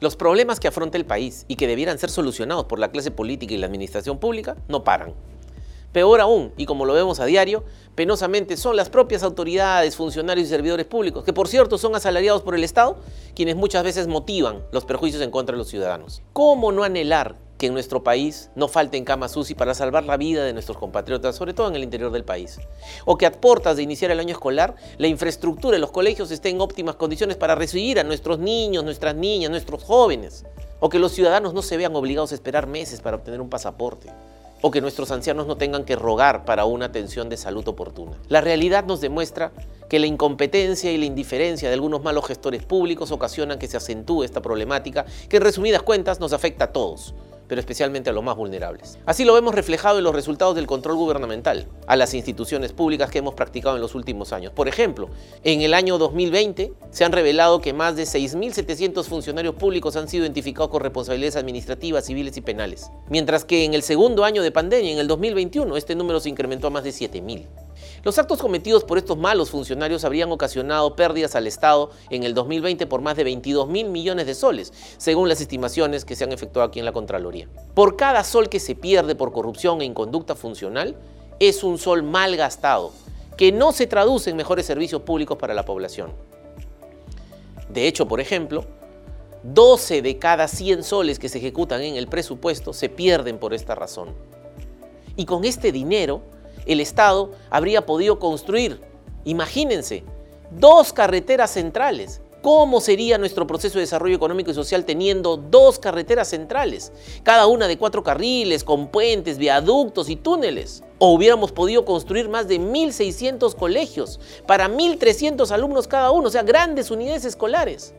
Los problemas que afronta el país y que debieran ser solucionados por la clase política y la administración pública no paran. Peor aún, y como lo vemos a diario, penosamente son las propias autoridades, funcionarios y servidores públicos, que por cierto son asalariados por el Estado, quienes muchas veces motivan los perjuicios en contra de los ciudadanos. ¿Cómo no anhelar que en nuestro país no falten camas UCI para salvar la vida de nuestros compatriotas, sobre todo en el interior del país. O que a puertas de iniciar el año escolar, la infraestructura de los colegios esté en óptimas condiciones para recibir a nuestros niños, nuestras niñas, nuestros jóvenes. O que los ciudadanos no se vean obligados a esperar meses para obtener un pasaporte o que nuestros ancianos no tengan que rogar para una atención de salud oportuna. La realidad nos demuestra que la incompetencia y la indiferencia de algunos malos gestores públicos ocasionan que se acentúe esta problemática que en resumidas cuentas nos afecta a todos, pero especialmente a los más vulnerables. Así lo vemos reflejado en los resultados del control gubernamental a las instituciones públicas que hemos practicado en los últimos años. Por ejemplo, en el año 2020 se han revelado que más de 6.700 funcionarios públicos han sido identificados con responsabilidades administrativas, civiles y penales, mientras que en el segundo año de pandemia, en el 2021, este número se incrementó a más de 7.000. Los actos cometidos por estos malos funcionarios habrían ocasionado pérdidas al Estado en el 2020 por más de 22 mil millones de soles, según las estimaciones que se han efectuado aquí en la Contraloría. Por cada sol que se pierde por corrupción e inconducta funcional, es un sol mal gastado, que no se traduce en mejores servicios públicos para la población. De hecho, por ejemplo, 12 de cada 100 soles que se ejecutan en el presupuesto se pierden por esta razón. Y con este dinero, el Estado habría podido construir, imagínense, dos carreteras centrales. ¿Cómo sería nuestro proceso de desarrollo económico y social teniendo dos carreteras centrales? Cada una de cuatro carriles, con puentes, viaductos y túneles. O hubiéramos podido construir más de 1.600 colegios para 1.300 alumnos cada uno, o sea, grandes unidades escolares.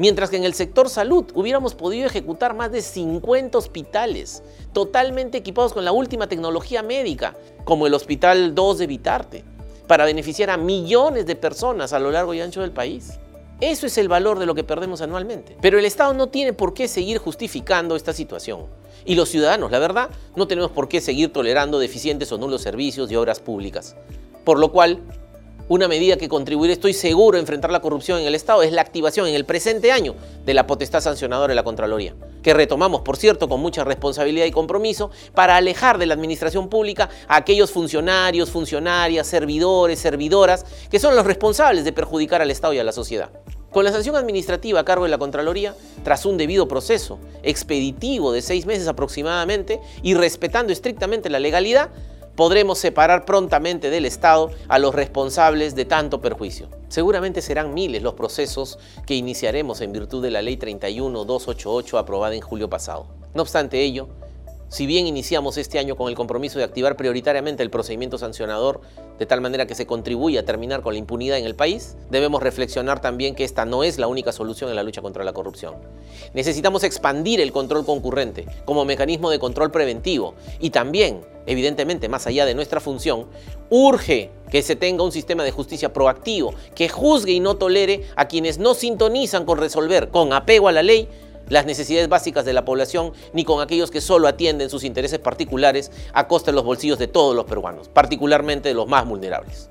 Mientras que en el sector salud hubiéramos podido ejecutar más de 50 hospitales totalmente equipados con la última tecnología médica, como el Hospital 2 de Vitarte, para beneficiar a millones de personas a lo largo y ancho del país. Eso es el valor de lo que perdemos anualmente. Pero el Estado no tiene por qué seguir justificando esta situación. Y los ciudadanos, la verdad, no tenemos por qué seguir tolerando deficientes o nulos servicios y obras públicas. Por lo cual, una medida que contribuirá, estoy seguro, a enfrentar la corrupción en el Estado es la activación en el presente año de la potestad sancionadora de la Contraloría, que retomamos, por cierto, con mucha responsabilidad y compromiso para alejar de la administración pública a aquellos funcionarios, funcionarias, servidores, servidoras, que son los responsables de perjudicar al Estado y a la sociedad. Con la sanción administrativa a cargo de la Contraloría, tras un debido proceso expeditivo de seis meses aproximadamente y respetando estrictamente la legalidad, podremos separar prontamente del Estado a los responsables de tanto perjuicio. Seguramente serán miles los procesos que iniciaremos en virtud de la Ley 31288 aprobada en julio pasado. No obstante ello, si bien iniciamos este año con el compromiso de activar prioritariamente el procedimiento sancionador de tal manera que se contribuya a terminar con la impunidad en el país, debemos reflexionar también que esta no es la única solución en la lucha contra la corrupción. Necesitamos expandir el control concurrente como mecanismo de control preventivo y también, evidentemente, más allá de nuestra función, urge que se tenga un sistema de justicia proactivo que juzgue y no tolere a quienes no sintonizan con resolver con apego a la ley las necesidades básicas de la población ni con aquellos que solo atienden sus intereses particulares a costa de los bolsillos de todos los peruanos, particularmente de los más vulnerables.